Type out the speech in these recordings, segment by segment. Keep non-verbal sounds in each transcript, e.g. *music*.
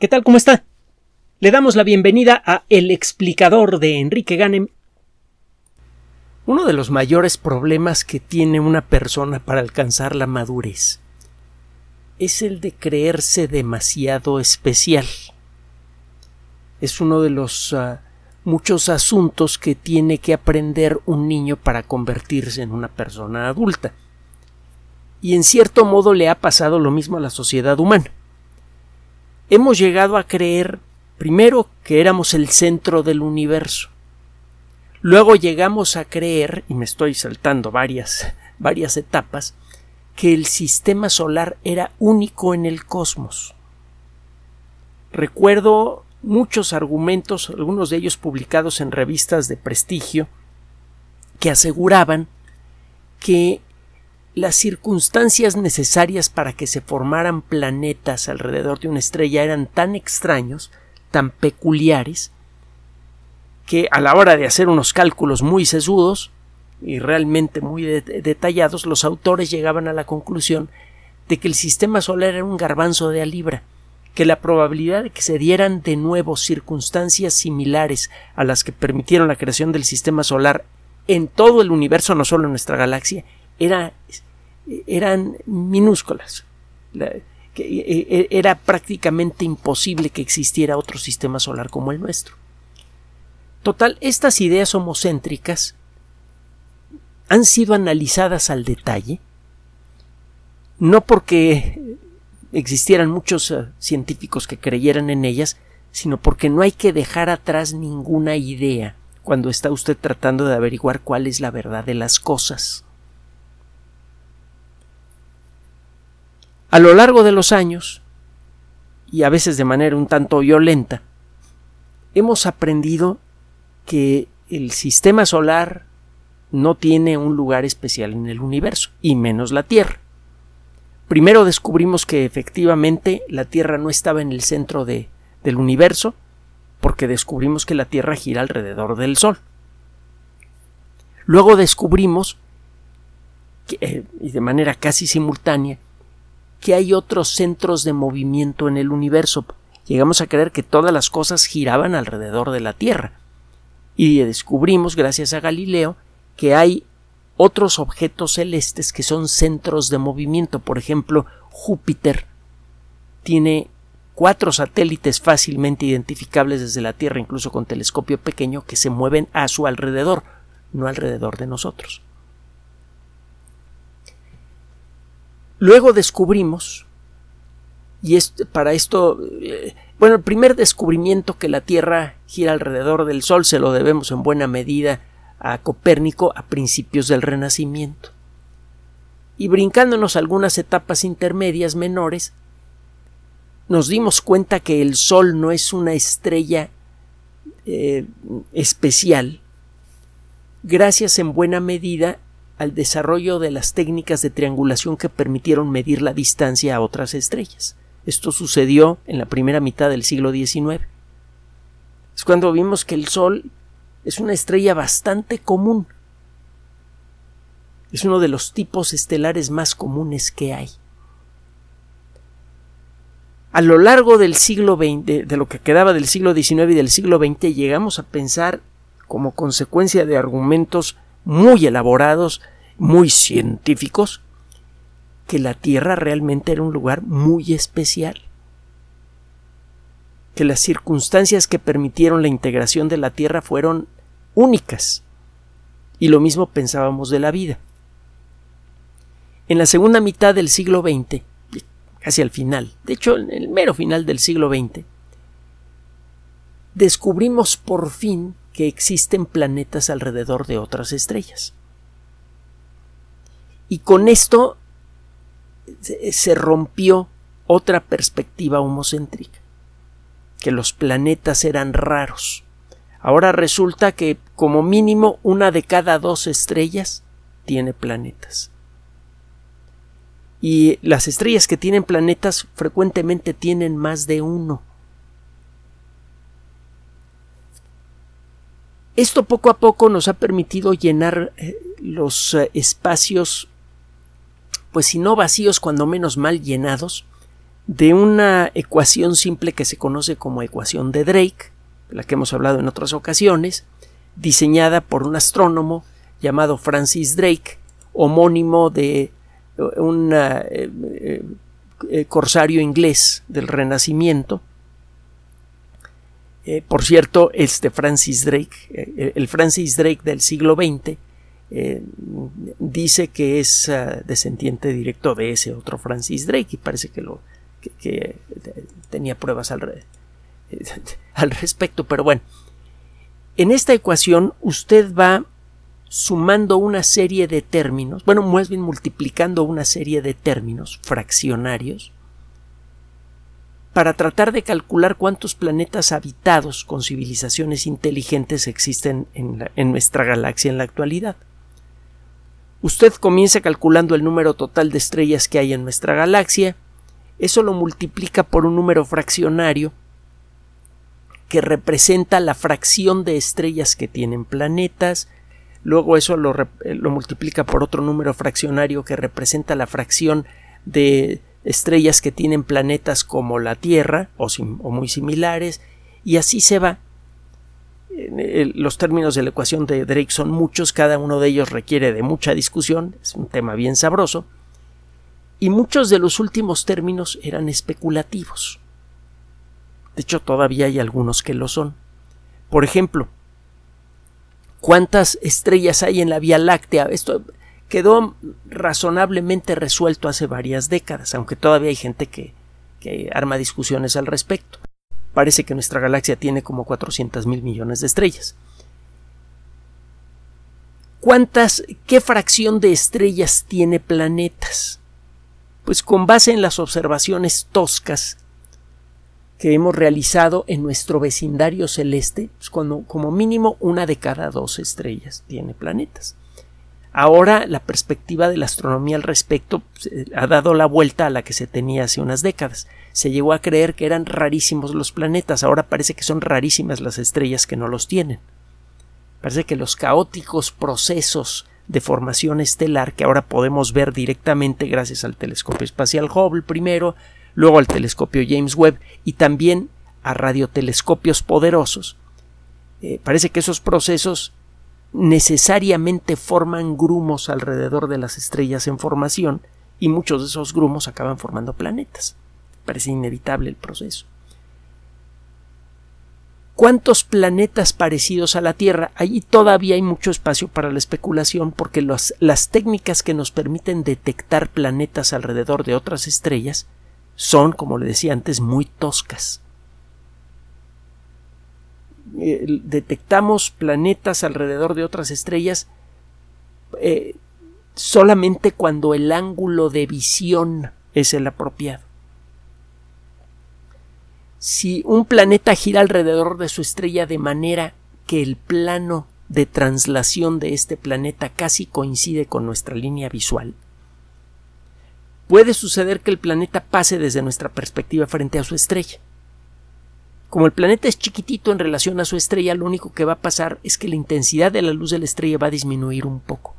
¿Qué tal? ¿Cómo está? Le damos la bienvenida a El explicador de Enrique Ganem. Uno de los mayores problemas que tiene una persona para alcanzar la madurez es el de creerse demasiado especial. Es uno de los uh, muchos asuntos que tiene que aprender un niño para convertirse en una persona adulta. Y en cierto modo le ha pasado lo mismo a la sociedad humana hemos llegado a creer primero que éramos el centro del universo. Luego llegamos a creer, y me estoy saltando varias, varias etapas, que el sistema solar era único en el cosmos. Recuerdo muchos argumentos, algunos de ellos publicados en revistas de prestigio, que aseguraban que las circunstancias necesarias para que se formaran planetas alrededor de una estrella eran tan extraños, tan peculiares, que a la hora de hacer unos cálculos muy sesudos y realmente muy detallados, los autores llegaban a la conclusión de que el sistema solar era un garbanzo de a libra, que la probabilidad de que se dieran de nuevo circunstancias similares a las que permitieron la creación del sistema solar en todo el universo, no solo en nuestra galaxia, era eran minúsculas. E, e, era prácticamente imposible que existiera otro sistema solar como el nuestro. Total, estas ideas homocéntricas han sido analizadas al detalle, no porque existieran muchos eh, científicos que creyeran en ellas, sino porque no hay que dejar atrás ninguna idea cuando está usted tratando de averiguar cuál es la verdad de las cosas. A lo largo de los años, y a veces de manera un tanto violenta, hemos aprendido que el sistema solar no tiene un lugar especial en el universo, y menos la Tierra. Primero descubrimos que efectivamente la Tierra no estaba en el centro de, del universo, porque descubrimos que la Tierra gira alrededor del Sol. Luego descubrimos, que, eh, y de manera casi simultánea, que hay otros centros de movimiento en el universo. Llegamos a creer que todas las cosas giraban alrededor de la Tierra. Y descubrimos, gracias a Galileo, que hay otros objetos celestes que son centros de movimiento. Por ejemplo, Júpiter tiene cuatro satélites fácilmente identificables desde la Tierra, incluso con telescopio pequeño, que se mueven a su alrededor, no alrededor de nosotros. Luego descubrimos, y para esto, eh, bueno, el primer descubrimiento que la Tierra gira alrededor del Sol se lo debemos en buena medida a Copérnico a principios del Renacimiento. Y brincándonos algunas etapas intermedias menores, nos dimos cuenta que el Sol no es una estrella eh, especial, gracias en buena medida al desarrollo de las técnicas de triangulación que permitieron medir la distancia a otras estrellas. Esto sucedió en la primera mitad del siglo XIX. Es cuando vimos que el Sol es una estrella bastante común. Es uno de los tipos estelares más comunes que hay. A lo largo del siglo XX, de lo que quedaba del siglo XIX y del siglo XX, llegamos a pensar, como consecuencia de argumentos muy elaborados, muy científicos, que la Tierra realmente era un lugar muy especial, que las circunstancias que permitieron la integración de la Tierra fueron únicas, y lo mismo pensábamos de la vida. En la segunda mitad del siglo XX, casi al final, de hecho en el mero final del siglo XX, descubrimos por fin que existen planetas alrededor de otras estrellas. Y con esto se rompió otra perspectiva homocéntrica, que los planetas eran raros. Ahora resulta que como mínimo una de cada dos estrellas tiene planetas. Y las estrellas que tienen planetas frecuentemente tienen más de uno. Esto poco a poco nos ha permitido llenar eh, los eh, espacios, pues si no vacíos, cuando menos mal llenados, de una ecuación simple que se conoce como ecuación de Drake, de la que hemos hablado en otras ocasiones, diseñada por un astrónomo llamado Francis Drake, homónimo de un eh, eh, corsario inglés del Renacimiento. Por cierto, este Francis Drake, el Francis Drake del siglo XX, dice que es descendiente directo de ese otro Francis Drake y parece que lo que, tenía pruebas al, *laughs* al respecto, pero bueno, en esta ecuación usted va sumando una serie de términos, bueno, más bien multiplicando una serie de términos fraccionarios para tratar de calcular cuántos planetas habitados con civilizaciones inteligentes existen en, nuestra galaxia en la actualidad. Usted comienza calculando el número total de estrellas que hay en nuestra galaxia, eso lo multiplica por un número fraccionario que representa la fracción de estrellas que tienen planetas, luego eso lo, lo, multiplica por otro número fraccionario que representa la fracción de estrellas que tienen planetas como la Tierra o, muy similares, y así se va. Los términos de la ecuación de Drake son muchos, cada uno de ellos requiere de mucha discusión, es un tema bien sabroso, y muchos de los últimos términos eran especulativos. De hecho, todavía hay algunos que lo son. Por ejemplo, ¿cuántas estrellas hay en la Vía Láctea? Esto quedó razonablemente resuelto hace varias décadas, aunque todavía hay gente que, arma discusiones al respecto. Parece que nuestra galaxia tiene como 400 mil millones de estrellas. ¿Cuántas, qué fracción de estrellas tiene planetas? Pues con base en las observaciones toscas que hemos realizado en nuestro vecindario celeste, pues cuando, como mínimo una de cada dos estrellas tiene planetas. Ahora la perspectiva de la astronomía al respecto pues, eh, ha dado la vuelta a la que se tenía hace unas décadas. Se llegó a creer que eran rarísimos los planetas, ahora parece que son rarísimas las estrellas que no los tienen. Parece que los caóticos procesos de formación estelar que ahora podemos ver directamente gracias al telescopio espacial Hubble primero, luego al telescopio James Webb y también a radiotelescopios poderosos. Eh, parece que esos procesos necesariamente forman grumos alrededor de las estrellas en formación y muchos de esos grumos acaban formando planetas. Parece inevitable el proceso. ¿Cuántos planetas parecidos a la Tierra? Allí todavía hay mucho espacio para la especulación porque las técnicas que nos permiten detectar planetas alrededor de otras estrellas son, como le decía antes, muy toscas. Eh, detectamos planetas alrededor de otras estrellas eh, solamente cuando el ángulo de visión es el apropiado. Si un planeta gira alrededor de su estrella de manera que el plano de translación de este planeta casi coincide con nuestra línea visual, puede suceder que el planeta pase desde nuestra perspectiva frente a su estrella. Como el planeta es chiquitito en relación a su estrella, lo único que va a pasar es que la intensidad de la luz de la estrella va a disminuir un poco.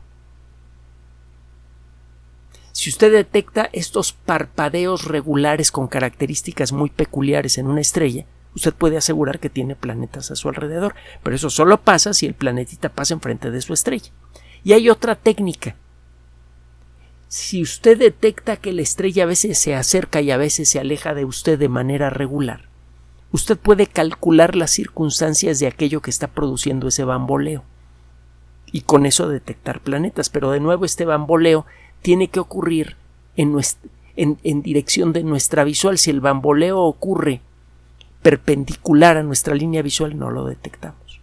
Si usted detecta estos parpadeos regulares con características muy peculiares en una estrella, usted puede asegurar que tiene planetas a su alrededor, pero eso solo pasa si el planetita pasa enfrente de su estrella. Y hay otra técnica si usted detecta que la estrella a veces se acerca y a veces se aleja de usted de manera regular, usted puede calcular las circunstancias de aquello que está produciendo ese bamboleo y con eso detectar planetas. Pero de nuevo este bamboleo tiene que ocurrir en, dirección de nuestra visual. Si el bamboleo ocurre perpendicular a nuestra línea visual, no lo detectamos.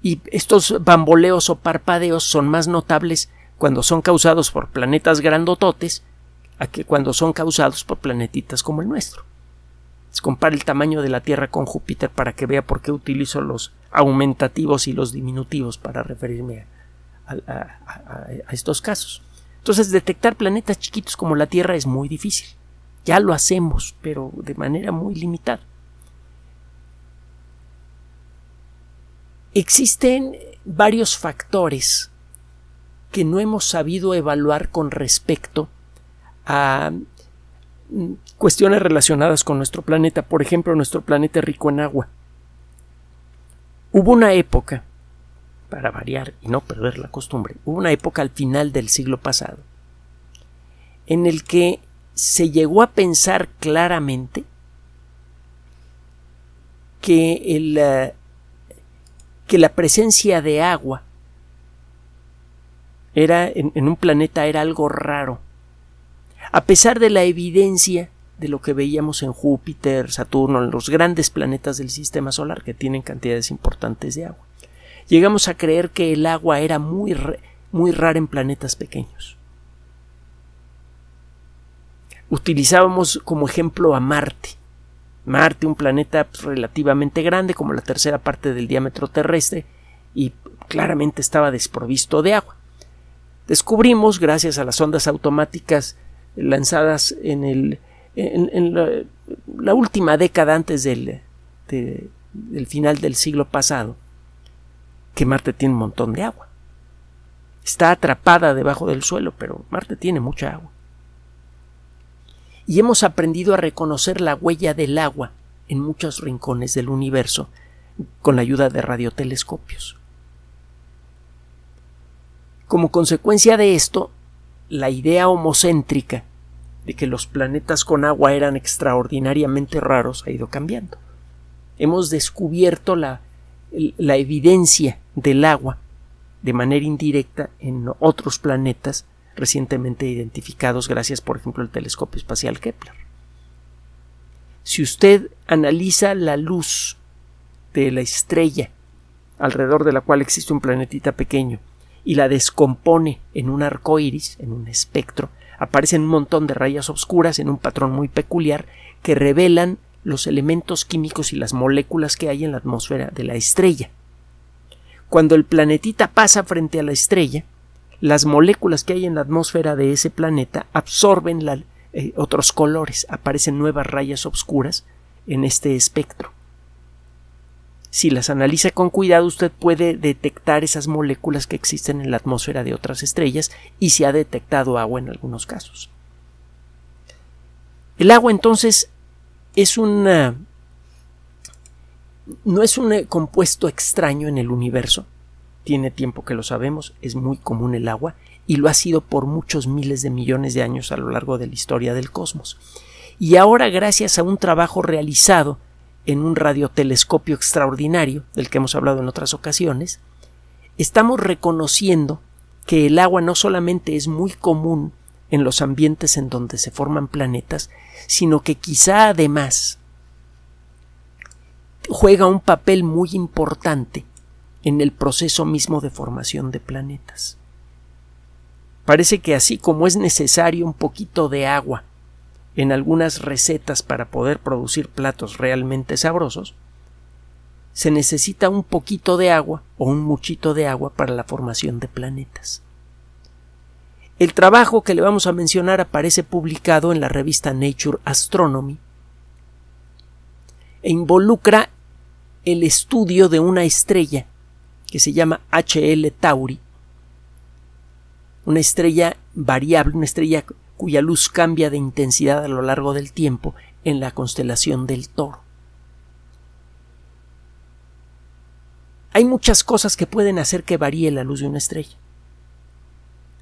Y estos bamboleos o parpadeos son más notables cuando son causados por planetas grandototes a que cuando son causados por planetitas como el nuestro. Compare el tamaño de la Tierra con Júpiter para que vea por qué utilizo los aumentativos y los diminutivos para referirme a, estos casos. Entonces, detectar planetas chiquitos como la Tierra es muy difícil. Ya lo hacemos, pero de manera muy limitada. Existen varios factores que no hemos sabido evaluar con respecto a cuestiones relacionadas con nuestro planeta. Por ejemplo, nuestro planeta rico en agua. Hubo una época, para variar y no perder la costumbre, hubo una época al final del siglo pasado en el que se llegó a pensar claramente que, el, eh, que la presencia de agua era en, en un planeta era algo raro. A pesar de la evidencia de lo que veíamos en Júpiter, Saturno, los grandes planetas del sistema solar que tienen cantidades importantes de agua. Llegamos a creer que el agua era muy, muy rara en planetas pequeños. Utilizábamos como ejemplo a Marte. Marte, un planeta pues, relativamente grande, como la tercera parte del diámetro terrestre, y claramente estaba desprovisto de agua. Descubrimos, gracias a las ondas automáticas lanzadas en, el, la, última década antes del, del final del siglo pasado, que Marte tiene un montón de agua. Está atrapada debajo del suelo, pero Marte tiene mucha agua. Y hemos aprendido a reconocer la huella del agua en muchos rincones del universo con la ayuda de radiotelescopios. Como consecuencia de esto, la idea homocéntrica de que los planetas con agua eran extraordinariamente raros ha ido cambiando. Hemos descubierto la, evidencia del agua de manera indirecta en otros planetas recientemente identificados gracias, por ejemplo, al telescopio espacial Kepler. Si usted analiza la luz de la estrella alrededor de la cual existe un planetita pequeño y la descompone en un arco iris, en un espectro, aparecen un montón de rayas oscuras en un patrón muy peculiar que revelan los elementos químicos y las moléculas que hay en la atmósfera de la estrella. Cuando el planetita pasa frente a la estrella, las moléculas que hay en la atmósfera de ese planeta absorben eh, otros colores, aparecen nuevas rayas oscuras en este espectro. Si las analiza con cuidado, usted puede detectar esas moléculas que existen en la atmósfera de otras estrellas y se ha detectado agua en algunos casos. El agua entonces es una no es un compuesto extraño en el universo. Tiene tiempo que lo sabemos, es muy común el agua y lo ha sido por muchos miles de millones de años a lo largo de la historia del cosmos. Y ahora, gracias a un trabajo realizado en un radiotelescopio extraordinario, del que hemos hablado en otras ocasiones, estamos reconociendo que el agua no solamente es muy común en los ambientes en donde se forman planetas, sino que quizá además juega un papel muy importante en el proceso mismo de formación de planetas. Parece que así como es necesario un poquito de agua en algunas recetas para poder producir platos realmente sabrosos, se necesita un poquito de agua o un muchito de agua para la formación de planetas. El trabajo que le vamos a mencionar aparece publicado en la revista Nature Astronomy e involucra el estudio de una estrella que se llama HL Tauri, una estrella variable, una estrella cuya luz cambia de intensidad a lo largo del tiempo en la constelación del toro. Hay muchas cosas que pueden hacer que varíe la luz de una estrella.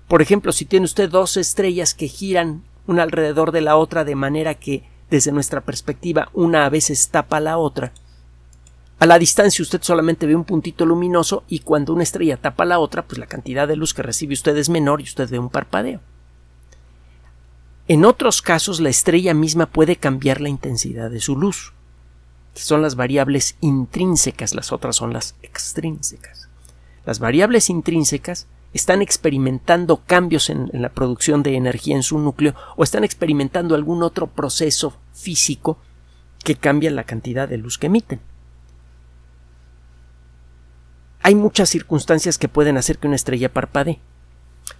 Por ejemplo, si tiene usted dos estrellas que giran una alrededor de la otra de manera que, desde nuestra perspectiva, una a veces tapa a la otra, a la distancia usted solamente ve un puntito luminoso y cuando una estrella tapa a la otra, pues la cantidad de luz que recibe usted es menor y usted ve un parpadeo. En otros casos, la estrella misma puede cambiar la intensidad de su luz. Son las variables intrínsecas, las otras son las extrínsecas. Las variables intrínsecas están experimentando cambios en, la producción de energía en su núcleo o están experimentando algún otro proceso físico que cambia la cantidad de luz que emiten. Hay muchas circunstancias que pueden hacer que una estrella parpadee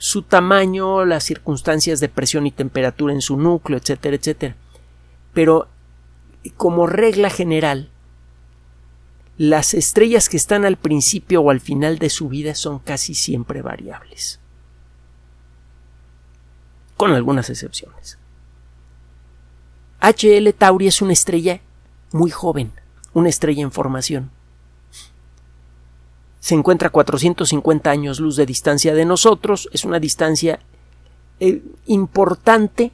su tamaño, las circunstancias de presión y temperatura en su núcleo, etcétera, etcétera. Pero como regla general, las estrellas que están al principio o al final de su vida son casi siempre variables. Con algunas excepciones. HL Tauri es una estrella muy joven, una estrella en formación. Se encuentra a 450 años luz de distancia de nosotros, es una distancia eh, importante,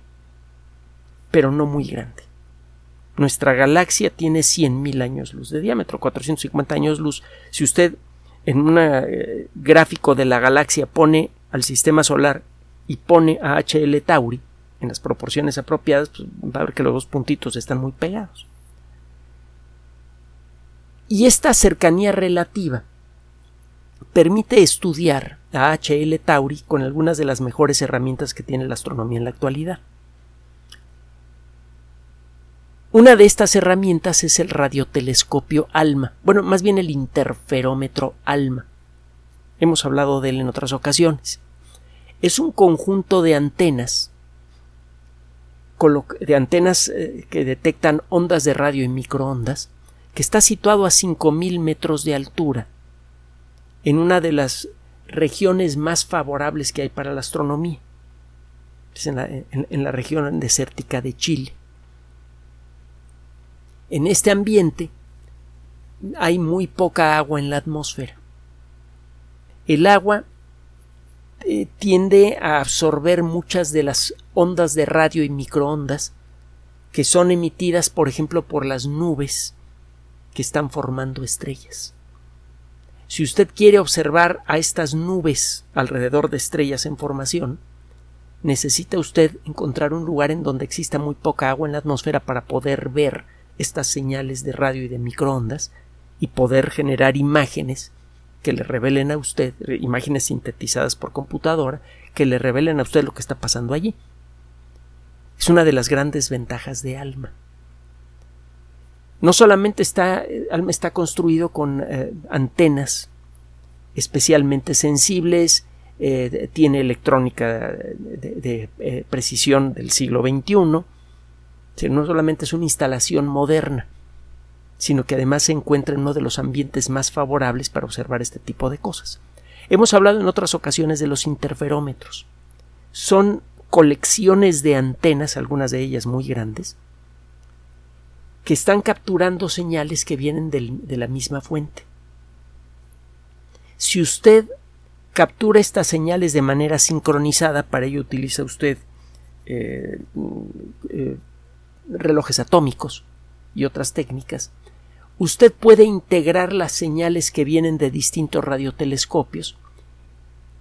pero no muy grande. Nuestra galaxia tiene 100.000 años luz de diámetro, 450 años luz. Si usted en un eh, gráfico de la galaxia pone al sistema solar y pone a HL Tauri en las proporciones apropiadas, pues va a ver que los dos puntitos están muy pegados. Y esta cercanía relativa permite estudiar a HL Tauri con algunas de las mejores herramientas que tiene la astronomía en la actualidad. Una de estas herramientas es el radiotelescopio ALMA, bueno, más bien el interferómetro ALMA. Hemos hablado de él en otras ocasiones. Es un conjunto de antenas, de antenas eh, que detectan ondas de radio y microondas, que está situado a 5.000 metros de altura, en una de las regiones más favorables que hay para la astronomía. Es en la región desértica de Chile en este ambiente hay muy poca agua en la atmósfera. El agua eh, tiende a absorber muchas de las ondas de radio y microondas que son emitidas, por ejemplo, por las nubes que están formando estrellas. Si usted quiere observar a estas nubes alrededor de estrellas en formación, necesita usted encontrar un lugar en donde exista muy poca agua en la atmósfera para poder ver estas señales de radio y de microondas y poder generar imágenes que le revelen a usted, imágenes sintetizadas por computadora, que le revelen a usted lo que está pasando allí. Es una de las grandes ventajas de Alma. No solamente está, Alma está construido con eh, antenas especialmente sensibles, eh, tiene electrónica de, eh, precisión del siglo XXI, no solamente es una instalación moderna, sino que además se encuentra en uno de los ambientes más favorables para observar este tipo de cosas. Hemos hablado en otras ocasiones de los interferómetros. Son colecciones de antenas, algunas de ellas muy grandes, que están capturando señales que vienen de la misma fuente. Si usted captura estas señales de manera sincronizada, para ello utiliza usted eh, eh, relojes atómicos y otras técnicas, usted puede integrar las señales que vienen de distintos radiotelescopios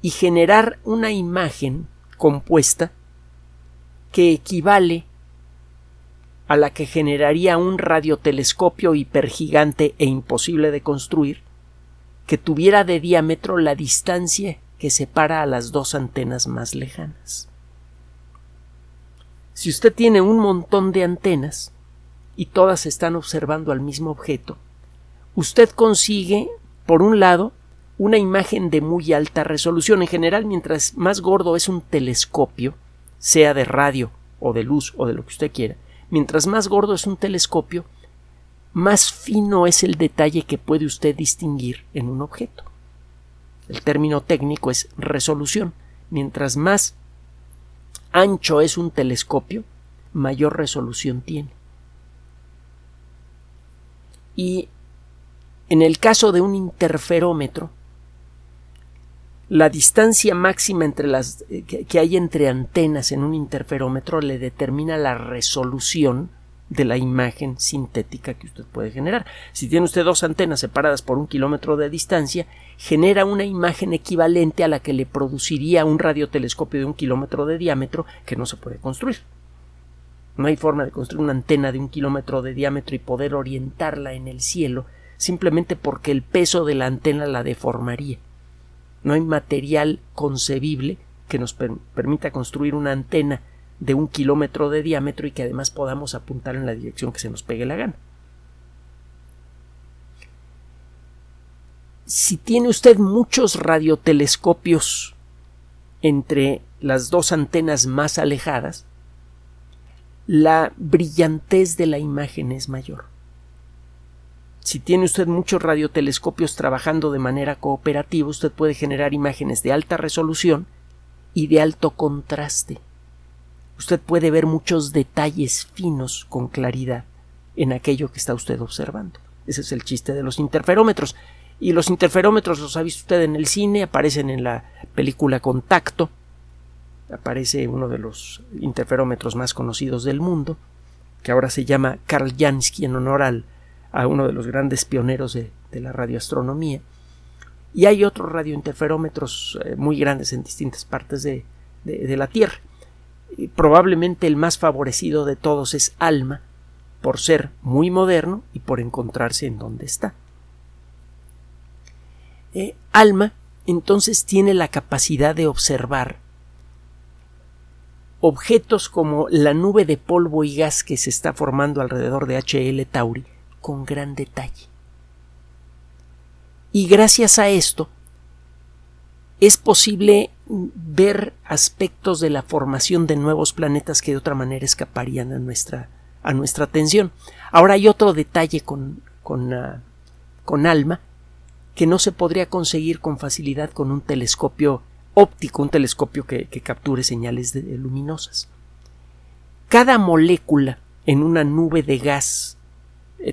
y generar una imagen compuesta que equivale a la que generaría un radiotelescopio hipergigante e imposible de construir que tuviera de diámetro la distancia que separa a las dos antenas más lejanas. Si usted tiene un montón de antenas y todas están observando al mismo objeto, usted consigue, por un lado, una imagen de muy alta resolución. En general, mientras más gordo es un telescopio, sea de radio o de luz o de lo que usted quiera, mientras más gordo es un telescopio, más fino es el detalle que puede usted distinguir en un objeto. El término técnico es resolución. Mientras más ancho es un telescopio, mayor resolución tiene. Y en el caso de un interferómetro, la distancia máxima eh, que hay entre antenas en un interferómetro le determina la resolución de la imagen sintética que usted puede generar. Si tiene usted dos antenas separadas por un kilómetro de distancia, genera una imagen equivalente a la que le produciría un radiotelescopio de un kilómetro de diámetro que no se puede construir. No hay forma de construir una antena de un kilómetro de diámetro y poder orientarla en el cielo simplemente porque el peso de la antena la deformaría. No hay material concebible que nos permita construir una antena de un kilómetro de diámetro y que además podamos apuntar en la dirección que se nos pegue la gana. Si tiene usted muchos radiotelescopios entre las dos antenas más alejadas, la brillantez de la imagen es mayor. Si tiene usted muchos radiotelescopios trabajando de manera cooperativa, usted puede generar imágenes de alta resolución y de alto contraste usted puede ver muchos detalles finos con claridad en aquello que está usted observando. Ese es el chiste de los interferómetros. Y los interferómetros los ha visto usted en el cine, aparecen en la película Contacto, aparece uno de los interferómetros más conocidos del mundo, que ahora se llama Karl Jansky en honor al, a uno de los grandes pioneros de, la radioastronomía. Y hay otros radiointerferómetros eh, muy grandes en distintas partes de, la Tierra. Y probablemente el más favorecido de todos es ALMA, por ser muy moderno y por encontrarse en donde está. Eh, Alma entonces tiene la capacidad de observar objetos como la nube de polvo y gas que se está formando alrededor de HL Tauri con gran detalle. Y gracias a esto es posible ver aspectos de la formación de nuevos planetas que de otra manera escaparían a nuestra, a nuestra atención. Ahora hay otro detalle con, con, ah, con ALMA que no se podría conseguir con facilidad con un telescopio óptico, un telescopio que, capture señales luminosas. Cada molécula en una nube de gas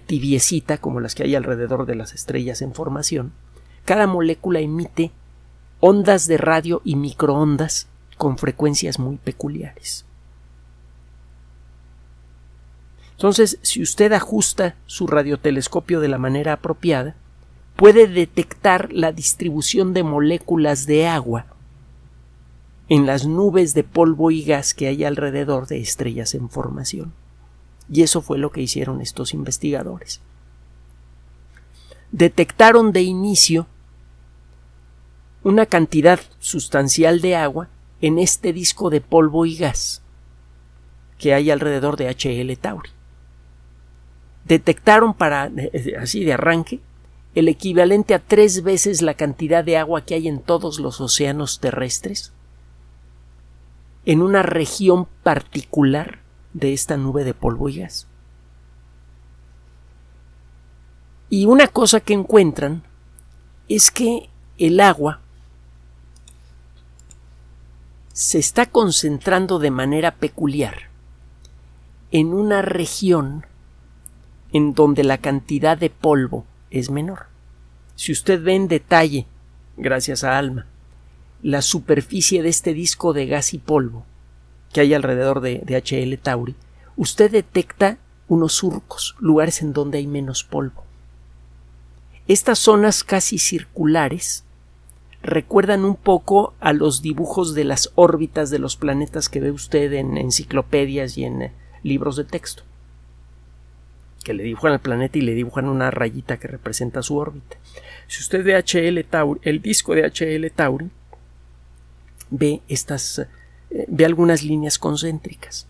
tibiecita, como las que hay alrededor de las estrellas en formación, cada molécula emite ondas de radio y microondas con frecuencias muy peculiares. Entonces, si usted ajusta su radiotelescopio de la manera apropiada, puede detectar la distribución de moléculas de agua en las nubes de polvo y gas que hay alrededor de estrellas en formación. Y eso fue lo que hicieron estos investigadores. Detectaron de inicio una cantidad sustancial de agua en este disco de polvo y gas que hay alrededor de HL Tauri. Detectaron para eh, así de arranque el equivalente a tres veces la cantidad de agua que hay en todos los océanos terrestres en una región particular de esta nube de polvo y gas. Y una cosa que encuentran es que el agua se está concentrando de manera peculiar en una región en donde la cantidad de polvo es menor. Si usted ve en detalle, gracias a Alma, la superficie de este disco de gas y polvo que hay alrededor de, de HL Tauri, usted detecta unos surcos, lugares en donde hay menos polvo. Estas zonas casi circulares recuerdan un poco a los dibujos de las órbitas de los planetas que ve usted en enciclopedias y en eh, libros de texto que le dibujan al planeta y le dibujan una rayita que representa su órbita. Si usted ve HL Tauri, el disco de HL Tauri, ve estas, ve algunas líneas concéntricas.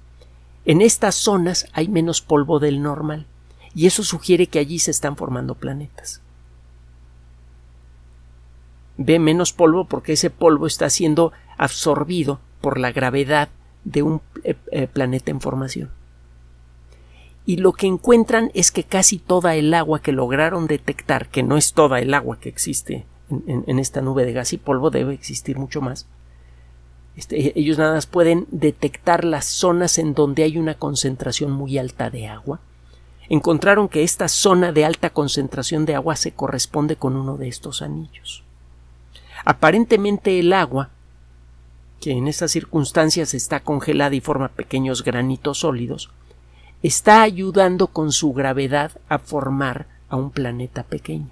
En estas zonas hay menos polvo del normal, y eso sugiere que allí se están formando planetas. Ve menos polvo porque ese polvo está siendo absorbido por la gravedad de un eh, eh, planeta en formación y lo que encuentran es que casi toda el agua que lograron detectar, que no es toda el agua que existe en, esta nube de gas y polvo, debe existir mucho más. Este, ellos nada más pueden detectar las zonas en donde hay una concentración muy alta de agua. Encontraron que esta zona de alta concentración de agua se corresponde con uno de estos anillos. Aparentemente el agua, que en estas circunstancias está congelada y forma pequeños granitos sólidos, está ayudando con su gravedad a formar a un planeta pequeño.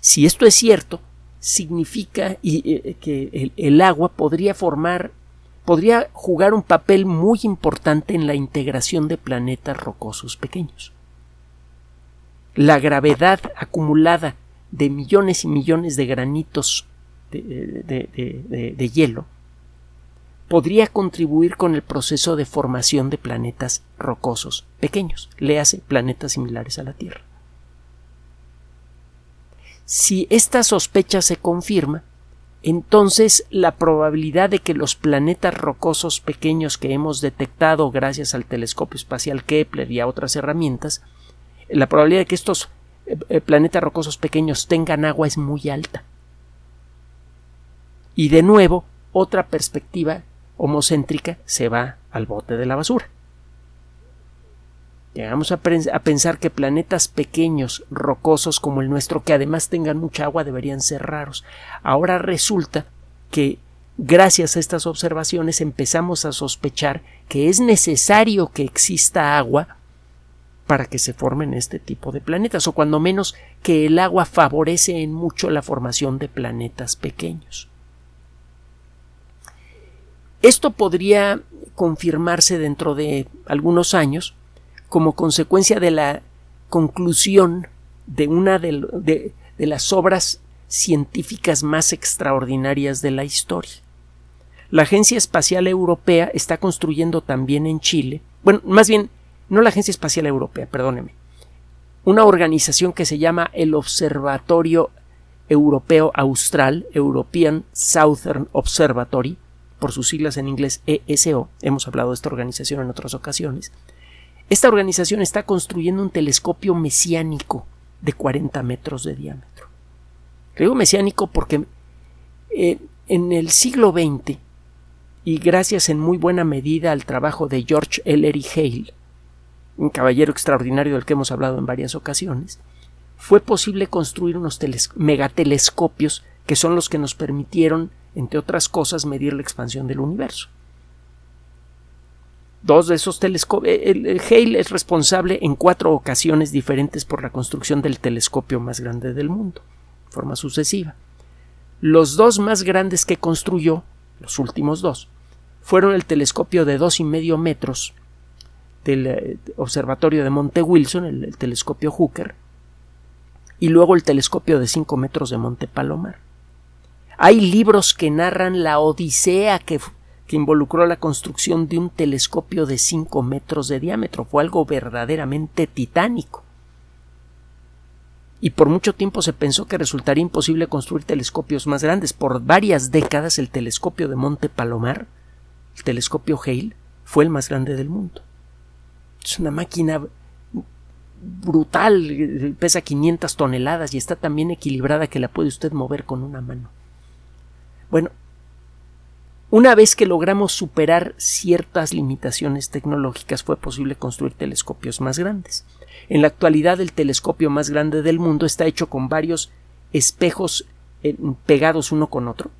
Si esto es cierto, significa eh, que el, agua podría formar, podría jugar un papel muy importante en la integración de planetas rocosos pequeños. La gravedad acumulada de millones y millones de granitos de hielo podría contribuir con el proceso de formación de planetas rocosos pequeños, léase planetas similares a la Tierra. Si esta sospecha se confirma, entonces la probabilidad de que los planetas rocosos pequeños que hemos detectado gracias al telescopio espacial Kepler y a otras herramientas, la probabilidad de que estos eh, eh, planetas rocosos pequeños tengan agua es muy alta. Y de nuevo, otra perspectiva homocéntrica se va al bote de la basura. Llegamos a, a, pensar que planetas pequeños, rocosos como el nuestro, que además tengan mucha agua, deberían ser raros. Ahora resulta que gracias a estas observaciones empezamos a sospechar que es necesario que exista agua para que se formen este tipo de planetas, o cuando menos que el agua favorece en mucho la formación de planetas pequeños. Esto podría confirmarse dentro de algunos años como consecuencia de la conclusión de una de, las obras científicas más extraordinarias de la historia. La Agencia Espacial Europea está construyendo también en Chile, bueno, más bien, no la Agencia Espacial Europea, perdóneme, una organización que se llama el Observatorio Europeo Austral, European Southern Observatory, por sus siglas en inglés ESO, hemos hablado de esta organización en otras ocasiones. Esta organización está construyendo un telescopio mesiánico de 40 metros de diámetro. Digo mesiánico porque eh, en el siglo XX y gracias en muy buena medida al trabajo de George Ellery Hale, un caballero extraordinario del que hemos hablado en varias ocasiones, fue posible construir unos megatelescopios que son los que nos permitieron, entre otras cosas, medir la expansión del universo. Dos de esos telescopios. Eh, Hale es responsable en cuatro ocasiones diferentes por la construcción del telescopio más grande del mundo, de forma sucesiva. Los dos más grandes que construyó los últimos dos, fueron el telescopio de dos y medio metros del eh, observatorio de Monte Wilson, el, telescopio Hooker, y luego el telescopio de cinco metros de Monte Palomar. Hay libros que narran la odisea que, que involucró la construcción de un telescopio de cinco metros de diámetro. Fue algo verdaderamente titánico y por mucho tiempo se pensó que resultaría imposible construir telescopios más grandes. Por varias décadas el telescopio de Monte Palomar, el telescopio Hale, fue el más grande del mundo. Es una máquina brutal, pesa 500 toneladas y está tan bien equilibrada que la puede usted mover con una mano. Bueno, una vez que logramos superar ciertas limitaciones tecnológicas fue posible construir telescopios más grandes. En la actualidad el telescopio más grande del mundo está hecho con varios espejos eh, pegados uno con otro.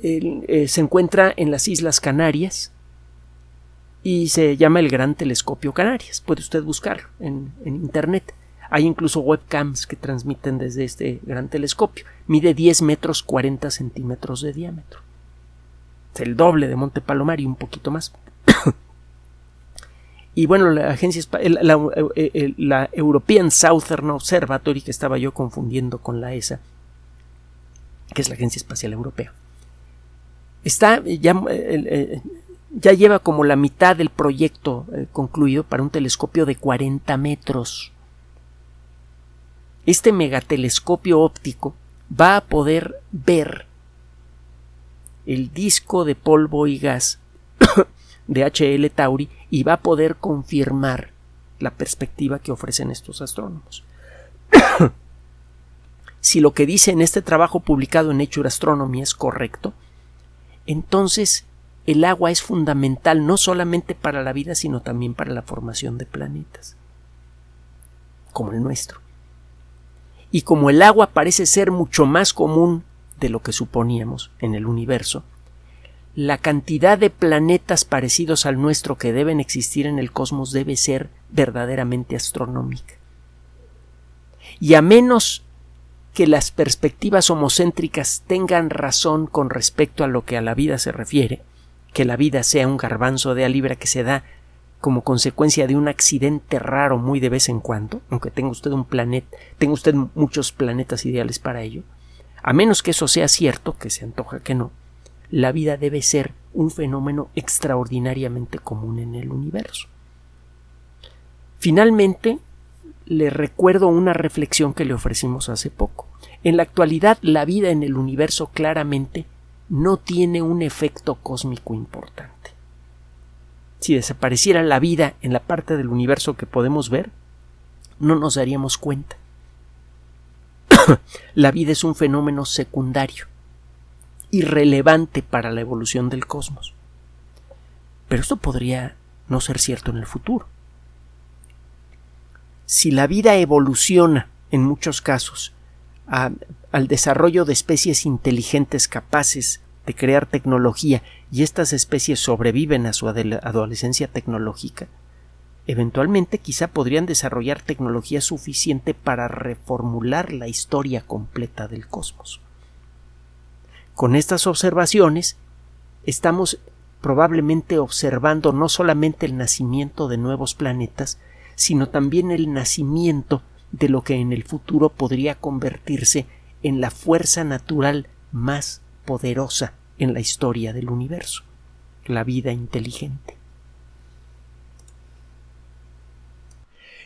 Eh, se encuentra en las Islas Canarias y se llama el Gran Telescopio Canarias. Puede usted buscarlo en, Internet. Hay incluso webcams que transmiten desde este gran telescopio. Mide 10 metros 40 centímetros de diámetro. Es el doble de Monte Palomar y un poquito más. *coughs* Y bueno, la agencia la, eh, eh, la, European Southern Observatory, que estaba yo confundiendo con la ESA, que es la Agencia Espacial Europea, está ya, eh, ya lleva como la mitad del proyecto concluido para un telescopio de 40 metros. Este megatelescopio óptico va a poder ver el disco de polvo y gas *coughs* de HL Tauri y va a poder confirmar la perspectiva que ofrecen estos astrónomos. *coughs* si lo que dice en este trabajo publicado en Nature Astronomy es correcto, entonces el agua es fundamental no solamente para la vida, sino también para la formación de planetas, como el nuestro. Y como el agua parece ser mucho más común de lo que suponíamos en el universo, la cantidad de planetas parecidos al nuestro que deben existir en el cosmos debe ser verdaderamente astronómica. Y a menos que las perspectivas homocéntricas tengan razón con respecto a lo que a la vida se refiere, que la vida sea un garbanzo de a libra que se da como consecuencia de un accidente raro muy de vez en cuando, aunque tenga usted un planeta, tenga usted muchos planetas ideales para ello, a menos que eso sea cierto, que se antoja que no, la vida debe ser un fenómeno extraordinariamente común en el universo. Finalmente, le recuerdo una reflexión que le ofrecimos hace poco. En la actualidad, la vida en el universo claramente no tiene un efecto cósmico importante. Si desapareciera la vida en la parte del universo que podemos ver, no nos daríamos cuenta. *coughs* la vida es un fenómeno secundario irrelevante para la evolución del cosmos. Pero esto podría no ser cierto en el futuro. Si la vida evoluciona, en muchos casos, al desarrollo de especies inteligentes capaces de crear tecnología y estas especies sobreviven a su adolescencia tecnológica, eventualmente quizá podrían desarrollar tecnología suficiente para reformular la historia completa del cosmos. Con estas observaciones estamos probablemente observando no solamente el nacimiento de nuevos planetas, sino también el nacimiento de lo que en el futuro podría convertirse en la fuerza natural más poderosa en la historia del universo, la vida inteligente.